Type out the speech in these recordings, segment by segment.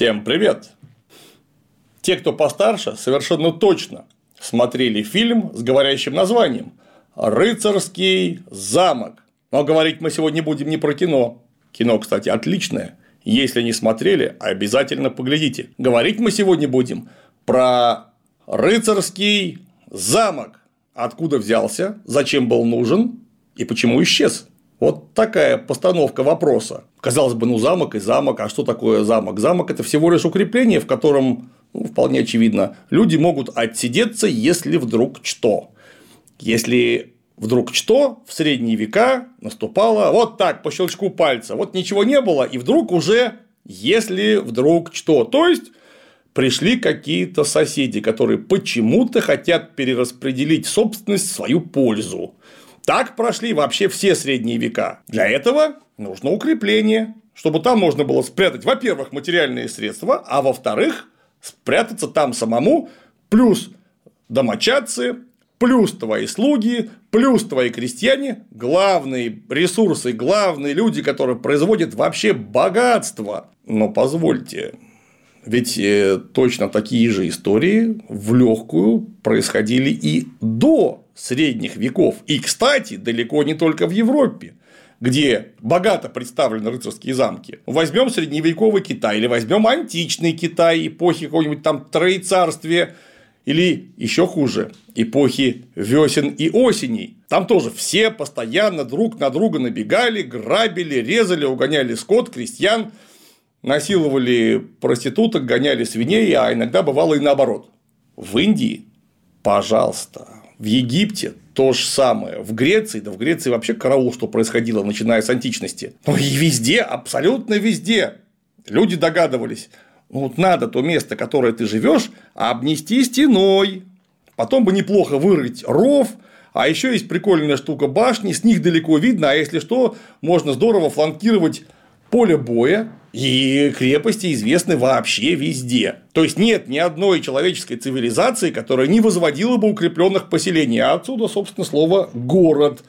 Всем привет! Те, кто постарше, совершенно точно смотрели фильм с говорящим названием «Рыцарский замок». Но говорить мы сегодня будем не про кино. Кино, кстати, отличное. Если не смотрели, обязательно поглядите. Говорить мы сегодня будем про рыцарский замок. Откуда взялся, зачем был нужен и почему исчез. Вот такая постановка вопроса. Казалось бы, ну замок и замок, а что такое замок? Замок – это всего лишь укрепление, в котором, ну, вполне очевидно, люди могут отсидеться, если вдруг что. Если вдруг что в средние века наступало вот так, по щелчку пальца, вот ничего не было, и вдруг уже если вдруг что. То есть пришли какие-то соседи, которые почему-то хотят перераспределить собственность в свою пользу. Так прошли вообще все средние века. Для этого нужно укрепление, чтобы там можно было спрятать, во-первых, материальные средства, а во-вторых, спрятаться там самому, плюс домочадцы, плюс твои слуги, плюс твои крестьяне, главные ресурсы, главные люди, которые производят вообще богатство. Но позвольте, ведь э, точно такие же истории в легкую происходили и до средних веков. И, кстати, далеко не только в Европе где богато представлены рыцарские замки. Возьмем средневековый Китай или возьмем античный Китай эпохи какого-нибудь там Троецарствия или еще хуже эпохи весен и осеней. Там тоже все постоянно друг на друга набегали, грабили, резали, угоняли скот, крестьян, насиловали проституток, гоняли свиней, а иногда бывало и наоборот. В Индии, пожалуйста, в Египте то же самое. В Греции, да в Греции вообще караул, что происходило, начиная с античности. Ну и везде, абсолютно везде. Люди догадывались, ну вот надо то место, которое ты живешь, обнести стеной. Потом бы неплохо вырыть ров, а еще есть прикольная штука башни, с них далеко видно, а если что, можно здорово фланкировать поле боя, и крепости известны вообще везде. То есть нет ни одной человеческой цивилизации, которая не возводила бы укрепленных поселений. А отсюда, собственно, слово город.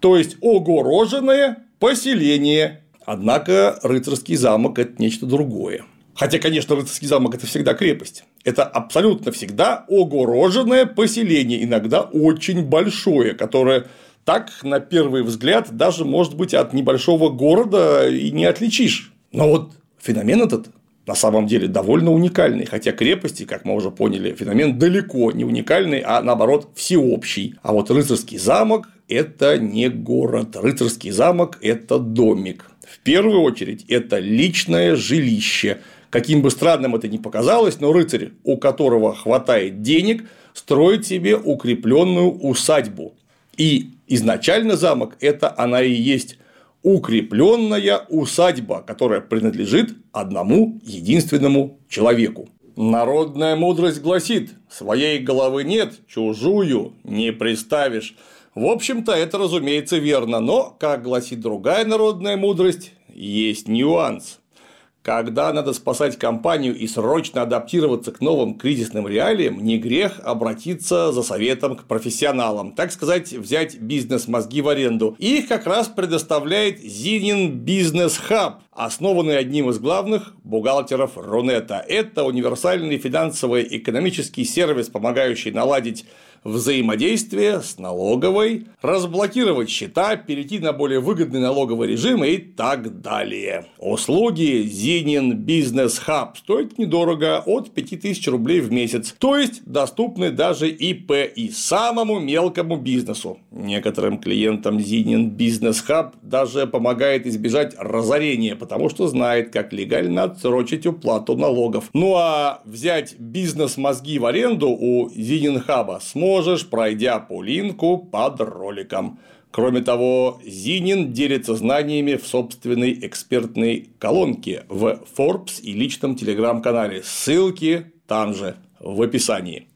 То есть огороженное поселение. Однако рыцарский замок это нечто другое. Хотя, конечно, рыцарский замок это всегда крепость. Это абсолютно всегда огороженное поселение, иногда очень большое, которое так, на первый взгляд, даже, может быть, от небольшого города и не отличишь. Но вот феномен этот на самом деле довольно уникальный, хотя крепости, как мы уже поняли, феномен далеко не уникальный, а наоборот всеобщий. А вот рыцарский замок – это не город, рыцарский замок – это домик. В первую очередь, это личное жилище. Каким бы странным это ни показалось, но рыцарь, у которого хватает денег, строит себе укрепленную усадьбу. И изначально замок – это она и есть укрепленная усадьба, которая принадлежит одному единственному человеку. Народная мудрость гласит, своей головы нет, чужую не приставишь. В общем-то, это, разумеется, верно, но, как гласит другая народная мудрость, есть нюанс. Когда надо спасать компанию и срочно адаптироваться к новым кризисным реалиям, не грех обратиться за советом к профессионалам, так сказать, взять бизнес-мозги в аренду. Их как раз предоставляет Zinin Business Hub, основанный одним из главных бухгалтеров Рунета. Это универсальный финансовый экономический сервис, помогающий наладить взаимодействие с налоговой, разблокировать счета, перейти на более выгодный налоговый режим и так далее. Услуги Zinin Business Hub стоят недорого, от 5000 рублей в месяц, то есть доступны даже ИП и самому мелкому бизнесу. Некоторым клиентам Zinin Business Hub даже помогает избежать разорения, потому что знает, как легально отсрочить уплату налогов. Ну а взять бизнес-мозги в аренду у Zinin Hub сможет можешь, пройдя по линку под роликом. Кроме того, Зинин делится знаниями в собственной экспертной колонке в Forbes и личном телеграм-канале. Ссылки там же в описании.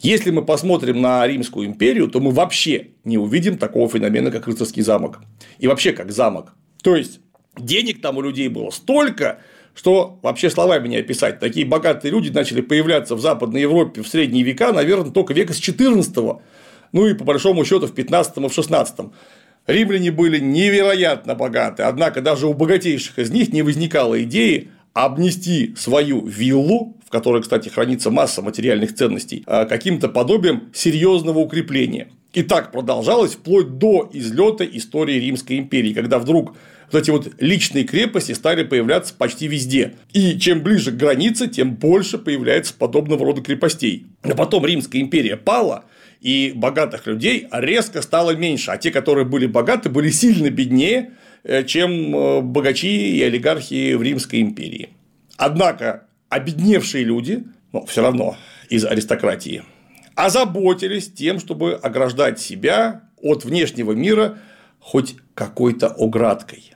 Если мы посмотрим на Римскую империю, то мы вообще не увидим такого феномена, как рыцарский замок. И вообще как замок. То есть, денег там у людей было столько, что вообще словами не описать. Такие богатые люди начали появляться в Западной Европе в средние века, наверное, только века с 14 ну и по большому счету в 15 и в 16 Римляне были невероятно богаты, однако даже у богатейших из них не возникало идеи обнести свою виллу, в которой, кстати, хранится масса материальных ценностей, а, каким-то подобием серьезного укрепления. И так продолжалось вплоть до излета истории Римской империи, когда вдруг вот эти вот личные крепости стали появляться почти везде. И чем ближе к границе, тем больше появляется подобного рода крепостей. Но потом Римская империя пала, и богатых людей резко стало меньше, а те, которые были богаты, были сильно беднее, э, чем э, богачи и олигархи в Римской империи. Однако обедневшие люди, ну, все равно из аристократии, озаботились тем, чтобы ограждать себя от внешнего мира хоть какой-то оградкой.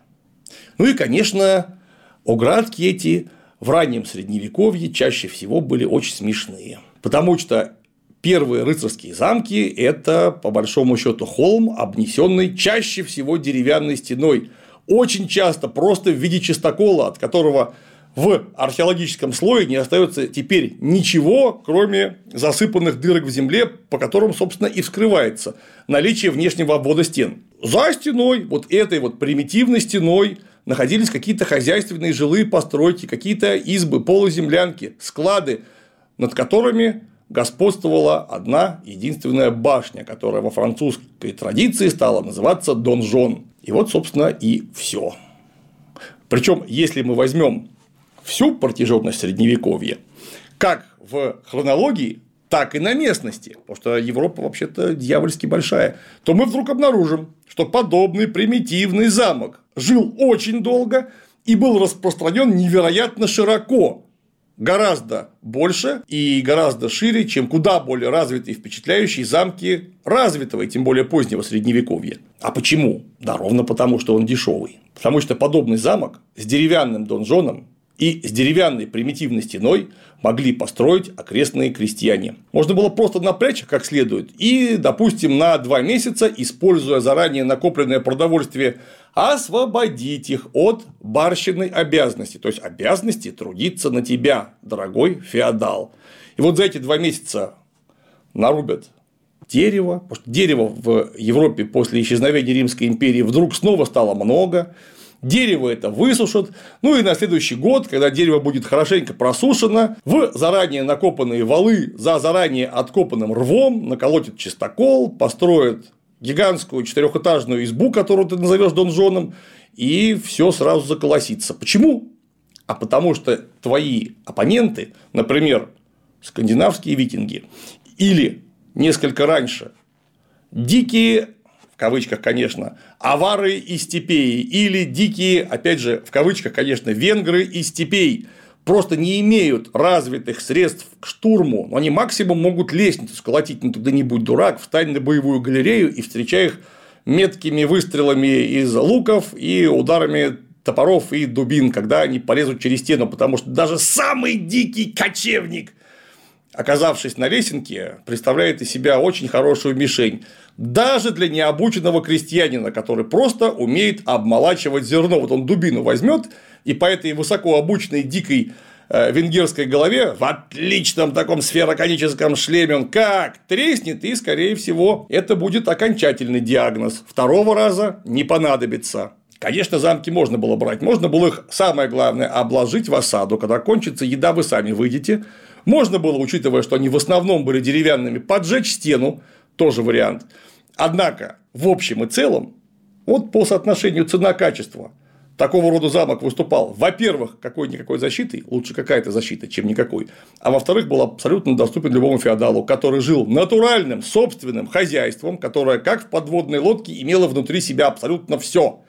Ну и, конечно, оградки эти в раннем средневековье чаще всего были очень смешные. Потому что первые рыцарские замки – это, по большому счету, холм, обнесенный чаще всего деревянной стеной, очень часто просто в виде чистокола, от которого в археологическом слое не остается теперь ничего, кроме засыпанных дырок в земле, по которым, собственно, и вскрывается наличие внешнего обвода стен. За стеной, вот этой вот примитивной стеной, находились какие-то хозяйственные жилые постройки, какие-то избы, полуземлянки, склады, над которыми господствовала одна единственная башня, которая во французской традиции стала называться донжон. И вот, собственно, и все. Причем, если мы возьмем всю протяженность средневековья, как в хронологии, так и на местности, потому что Европа вообще-то дьявольски большая, то мы вдруг обнаружим, что подобный примитивный замок жил очень долго и был распространен невероятно широко, гораздо больше и гораздо шире, чем куда более развитые и впечатляющие замки развитого и тем более позднего средневековья. А почему? Да ровно потому, что он дешевый. Потому что подобный замок с деревянным донжоном и с деревянной примитивной стеной могли построить окрестные крестьяне. Можно было просто напрячь как следует и, допустим, на два месяца, используя заранее накопленное продовольствие, освободить их от барщиной обязанности, то есть обязанности трудиться на тебя, дорогой феодал. И вот за эти два месяца нарубят дерево, потому что дерева в Европе после исчезновения Римской империи вдруг снова стало много, дерево это высушат, ну и на следующий год, когда дерево будет хорошенько просушено, в заранее накопанные валы за заранее откопанным рвом наколотят чистокол, построят гигантскую четырехэтажную избу, которую ты назовешь донжоном, и все сразу заколосится. Почему? А потому что твои оппоненты, например, скандинавские викинги, или несколько раньше дикие кавычках, конечно, авары и степей, или дикие, опять же, в кавычках, конечно, венгры и степей, просто не имеют развитых средств к штурму, но они максимум могут лестницу сколотить, ну тогда не будь дурак, встань на боевую галерею и встречай их меткими выстрелами из луков и ударами топоров и дубин, когда они полезут через стену, потому что даже самый дикий кочевник оказавшись на лесенке, представляет из себя очень хорошую мишень. Даже для необученного крестьянина, который просто умеет обмолачивать зерно. Вот он дубину возьмет и по этой высоко обученной дикой э, венгерской голове в отличном таком сфероконическом шлеме он как треснет, и, скорее всего, это будет окончательный диагноз. Второго раза не понадобится. Конечно, замки можно было брать, можно было их, самое главное, обложить в осаду, когда кончится еда, вы сами выйдете, можно было, учитывая, что они в основном были деревянными, поджечь стену, тоже вариант. Однако, в общем и целом, вот по соотношению цена-качество такого рода замок выступал, во-первых, какой-никакой защитой, лучше какая-то защита, чем никакой, а во-вторых, был абсолютно доступен любому феодалу, который жил натуральным собственным хозяйством, которое, как в подводной лодке, имело внутри себя абсолютно все.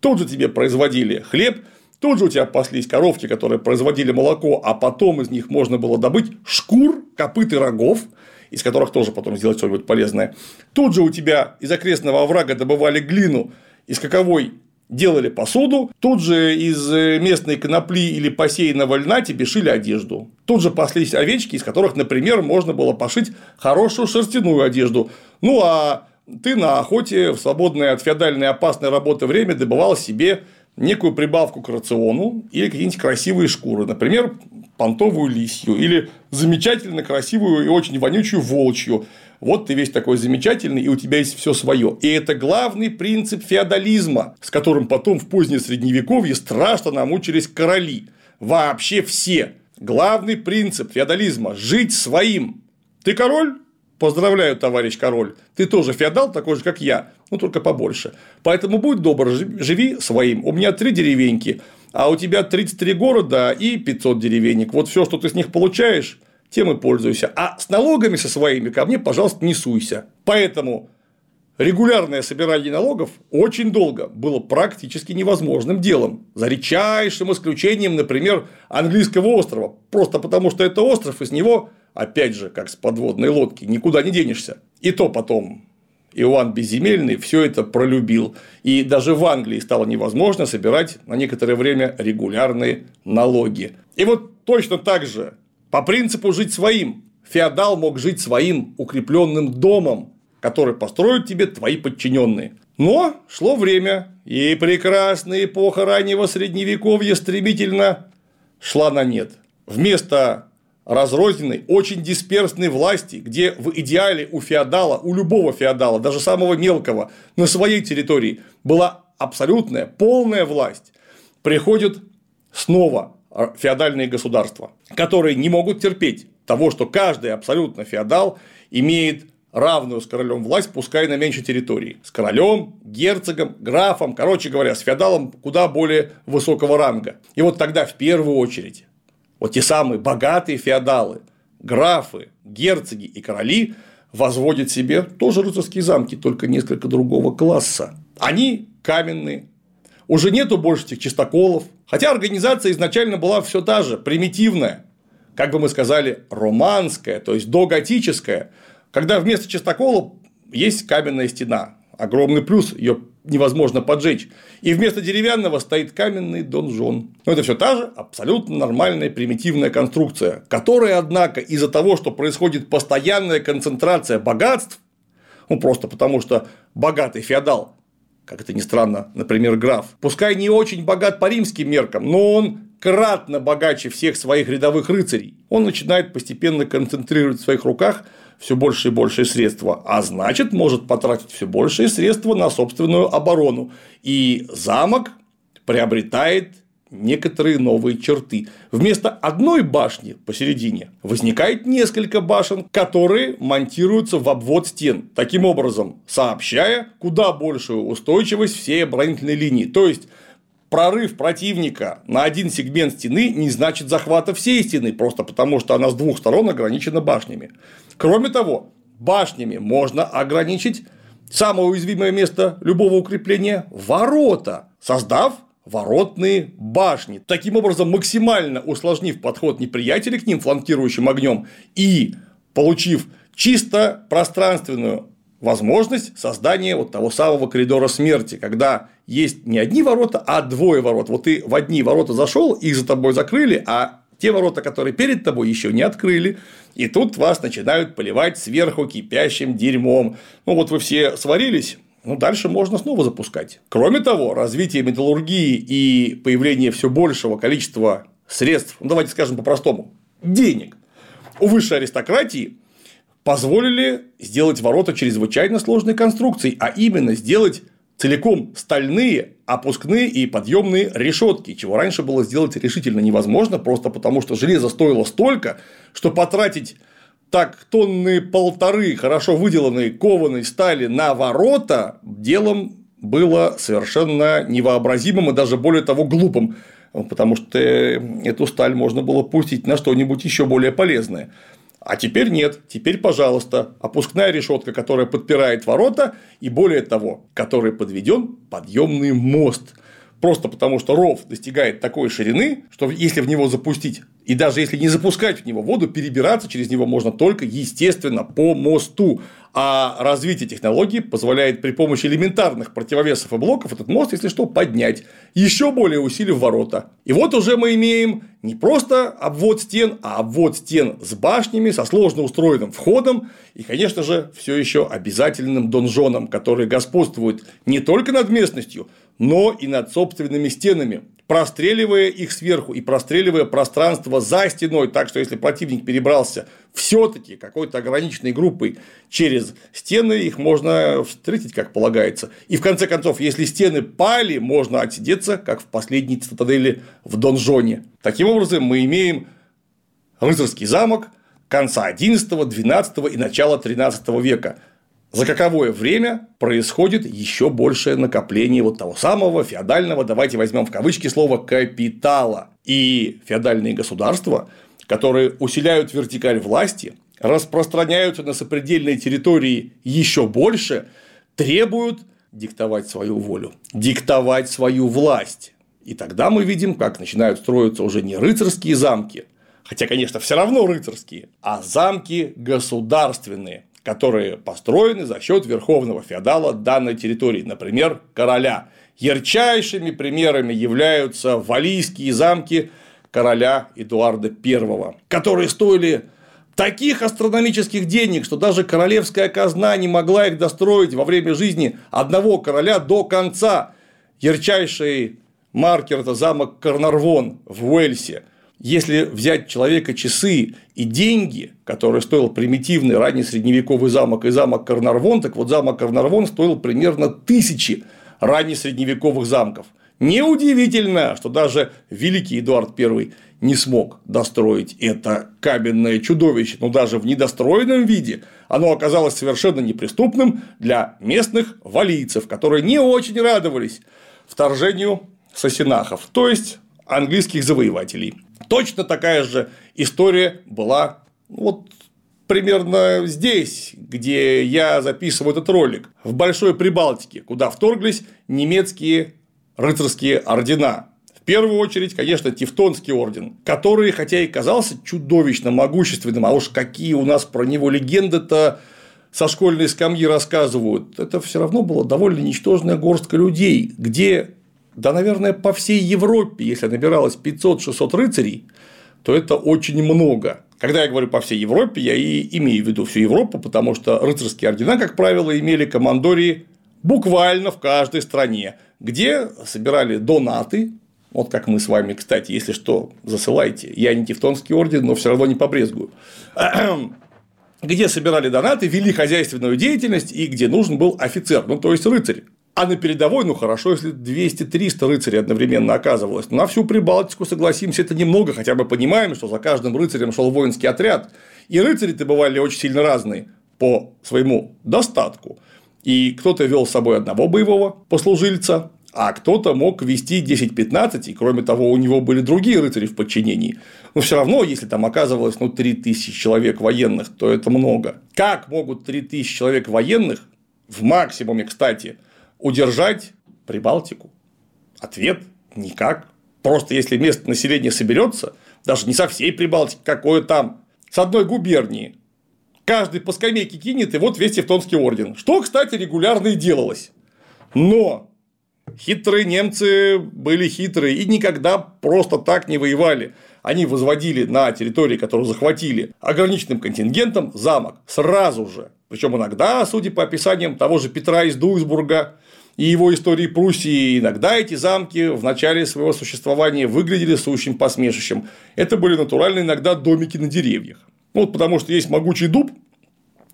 Тут же тебе производили хлеб, Тут же у тебя паслись коровки, которые производили молоко, а потом из них можно было добыть шкур, копыт и рогов, из которых тоже потом сделать что-нибудь полезное. Тут же у тебя из окрестного оврага добывали глину, из каковой делали посуду, тут же из местной конопли или посеянного льна тебе шили одежду. Тут же паслись овечки, из которых, например, можно было пошить хорошую шерстяную одежду. Ну а ты на охоте в свободное от феодальной опасной работы время добывал себе некую прибавку к рациону или какие-нибудь красивые шкуры, например, понтовую лисью или замечательно красивую и очень вонючую волчью. Вот ты весь такой замечательный, и у тебя есть все свое. И это главный принцип феодализма, с которым потом в позднее средневековье страшно намучились короли. вообще все. Главный принцип феодализма – жить своим. Ты король? Поздравляю, товарищ король. Ты тоже феодал, такой же, как я, ну только побольше. Поэтому будь добр, живи своим. У меня три деревеньки, а у тебя 33 города и 500 деревенек. Вот все, что ты с них получаешь, тем и пользуйся. А с налогами со своими ко мне, пожалуйста, не суйся. Поэтому регулярное собирание налогов очень долго было практически невозможным делом. За редчайшим исключением, например, английского острова. Просто потому, что это остров, и с него, опять же, как с подводной лодки, никуда не денешься. И то потом Иоанн Безземельный все это пролюбил. И даже в Англии стало невозможно собирать на некоторое время регулярные налоги. И вот точно так же, по принципу жить своим, феодал мог жить своим укрепленным домом, который построят тебе твои подчиненные. Но шло время, и прекрасная эпоха раннего средневековья стремительно шла на нет. Вместо разрозненной, очень дисперсной власти, где в идеале у феодала, у любого феодала, даже самого мелкого, на своей территории была абсолютная, полная власть, приходят снова феодальные государства, которые не могут терпеть того, что каждый абсолютно феодал имеет равную с королем власть, пускай на меньшей территории. С королем, герцогом, графом, короче говоря, с феодалом куда более высокого ранга. И вот тогда в первую очередь вот те самые богатые феодалы, графы, герцоги и короли возводят себе тоже рыцарские замки, только несколько другого класса. Они каменные, уже нету больше этих чистоколов, хотя организация изначально была все та же, примитивная, как бы мы сказали, романская, то есть доготическая, когда вместо чистокола есть каменная стена. Огромный плюс, ее невозможно поджечь. И вместо деревянного стоит каменный донжон. Но это все та же абсолютно нормальная примитивная конструкция, которая, однако, из-за того, что происходит постоянная концентрация богатств, ну просто потому что богатый феодал, как это ни странно, например, граф, пускай не очень богат по римским меркам, но он кратно богаче всех своих рядовых рыцарей, он начинает постепенно концентрировать в своих руках все больше и больше средства, а значит, может потратить все большие средства на собственную оборону. И замок приобретает некоторые новые черты. Вместо одной башни посередине возникает несколько башен, которые монтируются в обвод стен, таким образом сообщая куда большую устойчивость всей оборонительной линии. То есть прорыв противника на один сегмент стены не значит захвата всей стены, просто потому что она с двух сторон ограничена башнями. Кроме того, башнями можно ограничить самое уязвимое место любого укрепления – ворота, создав воротные башни, таким образом максимально усложнив подход неприятеля к ним фланкирующим огнем и получив чисто пространственную возможность создания вот того самого коридора смерти, когда есть не одни ворота, а двое ворот. Вот ты в одни ворота зашел, их за тобой закрыли, а те ворота, которые перед тобой, еще не открыли. И тут вас начинают поливать сверху кипящим дерьмом. Ну вот вы все сварились, ну, дальше можно снова запускать. Кроме того, развитие металлургии и появление все большего количества средств, ну, давайте скажем по-простому, денег у высшей аристократии позволили сделать ворота чрезвычайно сложной конструкцией, а именно сделать целиком стальные опускные и подъемные решетки, чего раньше было сделать решительно невозможно, просто потому что железо стоило столько, что потратить так тонны полторы хорошо выделанной кованой стали на ворота делом было совершенно невообразимым и даже более того глупым, потому что эту сталь можно было пустить на что-нибудь еще более полезное. А теперь нет, теперь, пожалуйста, опускная решетка, которая подпирает ворота, и более того, который подведен подъемный мост. Просто потому, что ров достигает такой ширины, что если в него запустить, и даже если не запускать в него воду, перебираться через него можно только, естественно, по мосту. А развитие технологий позволяет при помощи элементарных противовесов и блоков этот мост, если что, поднять, еще более усилив ворота. И вот уже мы имеем не просто обвод стен, а обвод стен с башнями, со сложно устроенным входом и, конечно же, все еще обязательным донжоном, который господствует не только над местностью, но и над собственными стенами. Простреливая их сверху и простреливая пространство за стеной, так что если противник перебрался все-таки какой-то ограниченной группой через стены, их можно встретить, как полагается. И в конце концов, если стены пали, можно отсидеться, как в последней цитадели в Донжоне. Таким образом, мы имеем рыцарский замок конца XI, XII и начала XIII века – за каковое время происходит еще большее накопление вот того самого феодального, давайте возьмем в кавычки слово капитала. И феодальные государства, которые усиляют вертикаль власти, распространяются на сопредельные территории еще больше, требуют диктовать свою волю, диктовать свою власть. И тогда мы видим, как начинают строиться уже не рыцарские замки, хотя, конечно, все равно рыцарские, а замки государственные, которые построены за счет верховного феодала данной территории, например, короля. Ярчайшими примерами являются валийские замки короля Эдуарда I, которые стоили таких астрономических денег, что даже королевская казна не могла их достроить во время жизни одного короля до конца. Ярчайший маркер – это замок Карнарвон в Уэльсе – если взять человека часы и деньги, которые стоил примитивный ранний средневековый замок и замок Карнарвон, так вот замок Карнарвон стоил примерно тысячи раннесредневековых замков. Неудивительно, что даже великий Эдуард I не смог достроить это каменное чудовище, но даже в недостроенном виде оно оказалось совершенно неприступным для местных валийцев, которые не очень радовались вторжению сосинахов, то есть английских завоевателей. Точно такая же история была вот примерно здесь, где я записываю этот ролик, в Большой Прибалтике, куда вторглись немецкие рыцарские ордена. В первую очередь, конечно, Тевтонский орден, который, хотя и казался чудовищно могущественным, а уж какие у нас про него легенды-то со школьной скамьи рассказывают, это все равно была довольно ничтожная горстка людей, где да, наверное, по всей Европе, если набиралось 500-600 рыцарей, то это очень много. Когда я говорю по всей Европе, я и имею в виду всю Европу, потому что рыцарские ордена, как правило, имели командории буквально в каждой стране, где собирали донаты, вот как мы с вами, кстати, если что, засылайте. Я не Тевтонский орден, но все равно не побрезгую. Где собирали донаты, вели хозяйственную деятельность и где нужен был офицер, ну то есть рыцарь. А на передовой, ну хорошо, если 200-300 рыцарей одновременно оказывалось. Но на всю Прибалтику, согласимся, это немного, хотя бы понимаем, что за каждым рыцарем шел воинский отряд. И рыцари-то бывали очень сильно разные по своему достатку. И кто-то вел с собой одного боевого послужильца, а кто-то мог вести 10-15, и кроме того, у него были другие рыцари в подчинении. Но все равно, если там оказывалось ну, 3000 человек военных, то это много. Как могут 3000 человек военных, в максимуме, кстати, удержать Прибалтику? Ответ – никак. Просто если место населения соберется, даже не со всей Прибалтики, какое там, с одной губернии, каждый по скамейке кинет, и вот весь Тевтонский орден. Что, кстати, регулярно и делалось. Но хитрые немцы были хитрые и никогда просто так не воевали. Они возводили на территории, которую захватили, ограниченным контингентом замок сразу же. Причем иногда, судя по описаниям того же Петра из Дуйсбурга, и его истории Пруссии, иногда эти замки в начале своего существования выглядели сущим посмешищем. Это были натурально иногда домики на деревьях. Ну, вот потому что есть могучий дуб,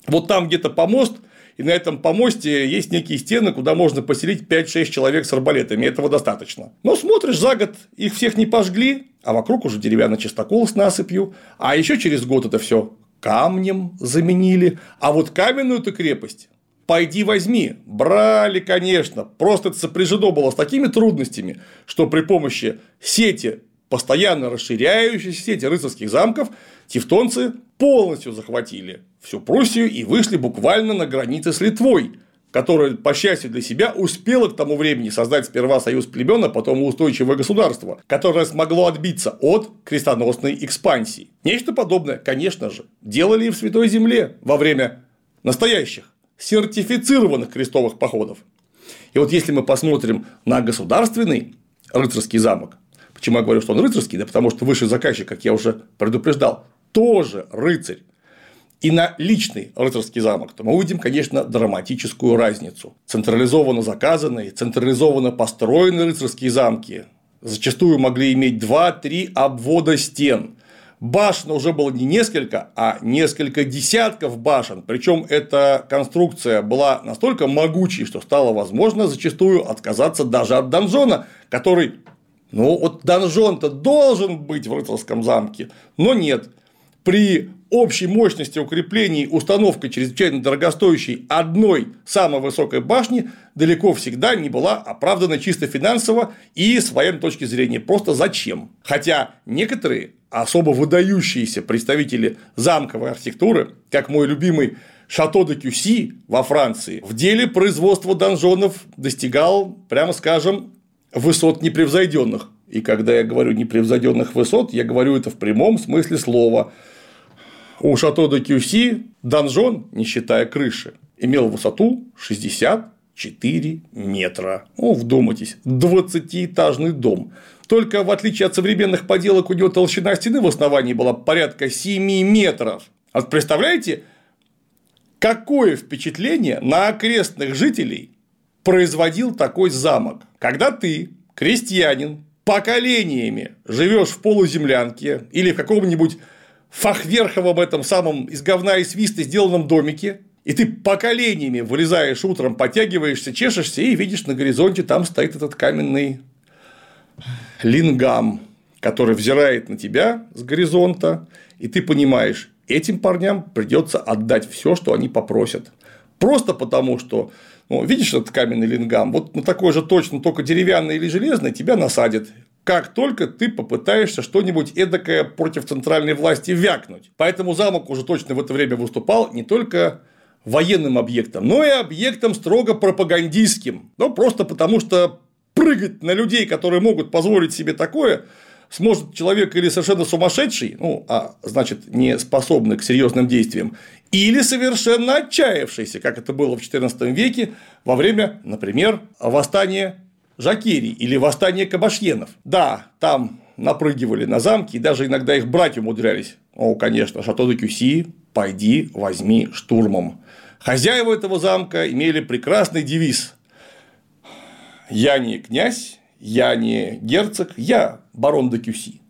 вот там где-то помост, и на этом помосте есть некие стены, куда можно поселить 5-6 человек с арбалетами. Этого достаточно. Но смотришь, за год их всех не пожгли, а вокруг уже деревянный чистокол с насыпью, а еще через год это все камнем заменили. А вот каменную-то крепость пойди возьми. Брали, конечно, просто это сопряжено было с такими трудностями, что при помощи сети, постоянно расширяющейся сети рыцарских замков, тевтонцы полностью захватили всю Пруссию и вышли буквально на границе с Литвой, которая, по счастью для себя, успела к тому времени создать сперва союз племен, а потом устойчивое государство, которое смогло отбиться от крестоносной экспансии. Нечто подобное, конечно же, делали и в Святой Земле во время настоящих сертифицированных крестовых походов. И вот если мы посмотрим на государственный рыцарский замок, почему я говорю, что он рыцарский, да потому что высший заказчик, как я уже предупреждал, тоже рыцарь, и на личный рыцарский замок, то мы увидим, конечно, драматическую разницу. Централизованно заказанные, централизованно построенные рыцарские замки зачастую могли иметь 2-3 обвода стен. Башен уже было не несколько, а несколько десятков башен. Причем эта конструкция была настолько могучей, что стало возможно зачастую отказаться даже от донжона, который ну, вот донжон-то должен быть в рыцарском замке, но нет. При общей мощности укреплений установка чрезвычайно дорогостоящей одной самой высокой башни далеко всегда не была оправдана чисто финансово и с военной точки зрения. Просто зачем? Хотя некоторые особо выдающиеся представители замковой архитектуры, как мой любимый Шато де Кюси во Франции, в деле производства донжонов достигал, прямо скажем, высот непревзойденных. И когда я говорю непревзойденных высот, я говорю это в прямом смысле слова. У Шато де Кюси донжон, не считая крыши, имел высоту 64 метра. Ну, вдумайтесь, 20-этажный дом. Только в отличие от современных поделок у него толщина стены в основании была порядка 7 метров. А представляете, какое впечатление на окрестных жителей производил такой замок? Когда ты, крестьянин, поколениями живешь в полуземлянке или в каком-нибудь фахверховом этом самом из говна и свиста сделанном домике, и ты поколениями вылезаешь утром, подтягиваешься, чешешься и видишь на горизонте там стоит этот каменный лингам, который взирает на тебя с горизонта, и ты понимаешь, этим парням придется отдать все, что они попросят. Просто потому, что, ну, видишь этот каменный лингам, вот на такой же точно, только деревянный или железный, тебя насадят. Как только ты попытаешься что-нибудь эдакое против центральной власти вякнуть. Поэтому замок уже точно в это время выступал не только военным объектом, но и объектом строго пропагандистским. Ну, просто потому что прыгать на людей, которые могут позволить себе такое, сможет человек или совершенно сумасшедший, ну, а значит, не способный к серьезным действиям, или совершенно отчаявшийся, как это было в XIV веке во время, например, восстания Жакерий или восстания Кабашьенов. Да, там напрыгивали на замки, и даже иногда их брать умудрялись. О, конечно, Шато де Кюси, пойди, возьми штурмом. Хозяева этого замка имели прекрасный девиз я не князь, я не герцог, я барон де Кюси.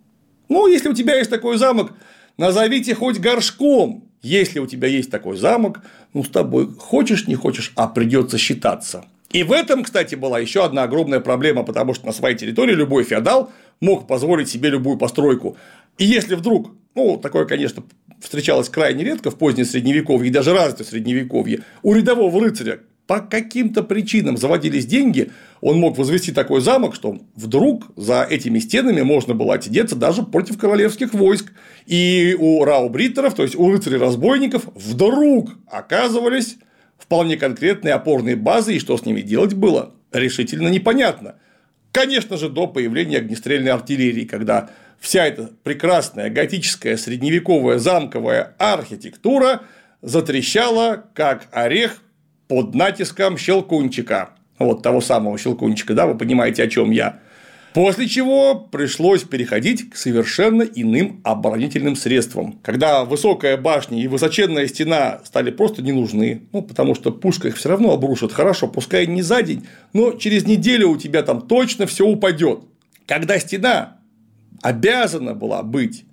Ну, если у тебя есть такой замок, назовите хоть горшком. Если у тебя есть такой замок, ну, с тобой хочешь, не хочешь, а придется считаться. И в этом, кстати, была еще одна огромная проблема, потому что на своей территории любой феодал мог позволить себе любую постройку. И если вдруг, ну, такое, конечно, встречалось крайне редко в позднее средневековье и даже развитое средневековье, у рядового рыцаря по каким-то причинам заводились деньги, он мог возвести такой замок, что вдруг за этими стенами можно было отсидеться даже против королевских войск. И у раубриттеров, то есть у рыцарей-разбойников, вдруг оказывались вполне конкретные опорные базы, и что с ними делать было решительно непонятно. Конечно же, до появления огнестрельной артиллерии, когда вся эта прекрасная готическая средневековая замковая архитектура затрещала, как орех под натиском щелкунчика. Вот того самого щелкунчика, да, вы понимаете, о чем я. После чего пришлось переходить к совершенно иным оборонительным средствам. Когда высокая башня и высоченная стена стали просто не нужны, ну, потому что пушка их все равно обрушит. Хорошо, пускай не за день, но через неделю у тебя там точно все упадет. Когда стена обязана была быть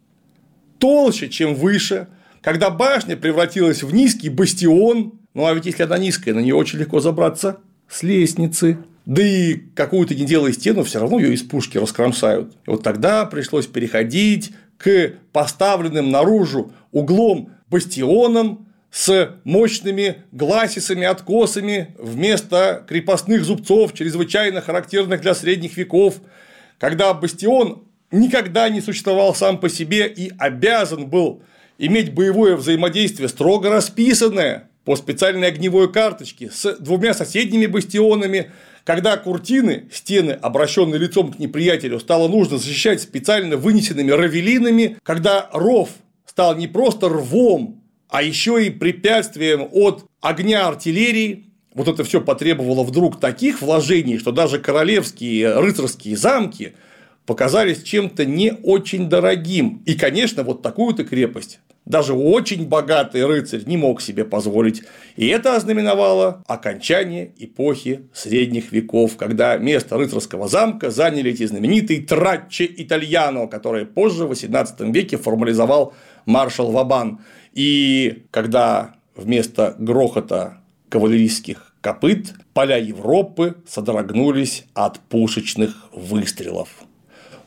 толще, чем выше, когда башня превратилась в низкий бастион, ну а ведь если она низкая, на нее очень легко забраться с лестницы. Да и какую-то не делая стену, все равно ее из пушки раскромсают. И вот тогда пришлось переходить к поставленным наружу углом бастионам с мощными гласисами, откосами вместо крепостных зубцов, чрезвычайно характерных для средних веков, когда бастион никогда не существовал сам по себе и обязан был иметь боевое взаимодействие строго расписанное по специальной огневой карточке с двумя соседними бастионами, когда куртины, стены, обращенные лицом к неприятелю, стало нужно защищать специально вынесенными равелинами, когда ров стал не просто рвом, а еще и препятствием от огня артиллерии, вот это все потребовало вдруг таких вложений, что даже королевские рыцарские замки показались чем-то не очень дорогим. И, конечно, вот такую-то крепость даже очень богатый рыцарь не мог себе позволить. И это ознаменовало окончание эпохи средних веков, когда место рыцарского замка заняли эти знаменитые траччи итальяно, которые позже в XVIII веке формализовал маршал Вабан. И когда вместо грохота кавалерийских копыт поля Европы содрогнулись от пушечных выстрелов.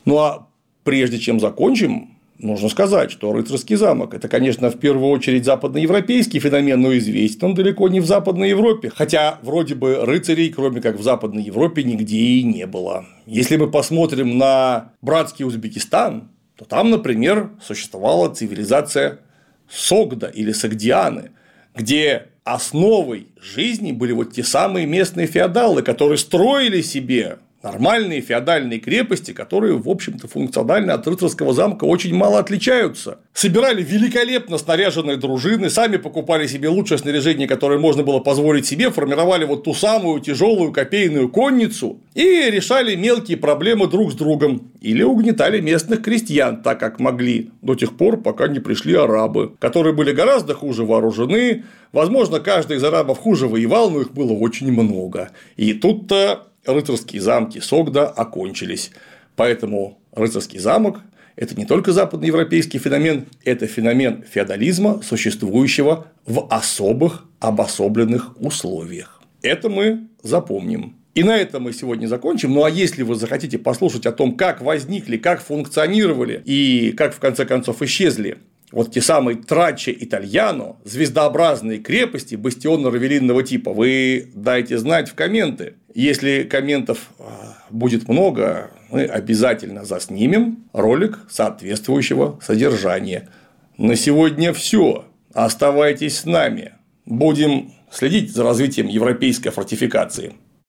Ну а прежде чем закончим, нужно сказать, что рыцарский замок – это, конечно, в первую очередь западноевропейский феномен, но известен он далеко не в Западной Европе, хотя вроде бы рыцарей, кроме как в Западной Европе, нигде и не было. Если мы посмотрим на братский Узбекистан, то там, например, существовала цивилизация Согда или Сагдианы, где основой жизни были вот те самые местные феодалы, которые строили себе нормальные феодальные крепости, которые, в общем-то, функционально от рыцарского замка очень мало отличаются. Собирали великолепно снаряженные дружины, сами покупали себе лучшее снаряжение, которое можно было позволить себе, формировали вот ту самую тяжелую копейную конницу и решали мелкие проблемы друг с другом или угнетали местных крестьян так, как могли, до тех пор, пока не пришли арабы, которые были гораздо хуже вооружены, возможно, каждый из арабов хуже воевал, но их было очень много. И тут-то рыцарские замки Согда окончились. Поэтому рыцарский замок – это не только западноевропейский феномен, это феномен феодализма, существующего в особых обособленных условиях. Это мы запомним. И на этом мы сегодня закончим. Ну а если вы захотите послушать о том, как возникли, как функционировали и как в конце концов исчезли вот те самые Траче Итальяно, звездообразные крепости бастиона равелинного типа, вы дайте знать в комменты. Если комментов а, будет много, мы обязательно заснимем ролик соответствующего содержания. На сегодня все. Оставайтесь с нами. Будем следить за развитием европейской фортификации.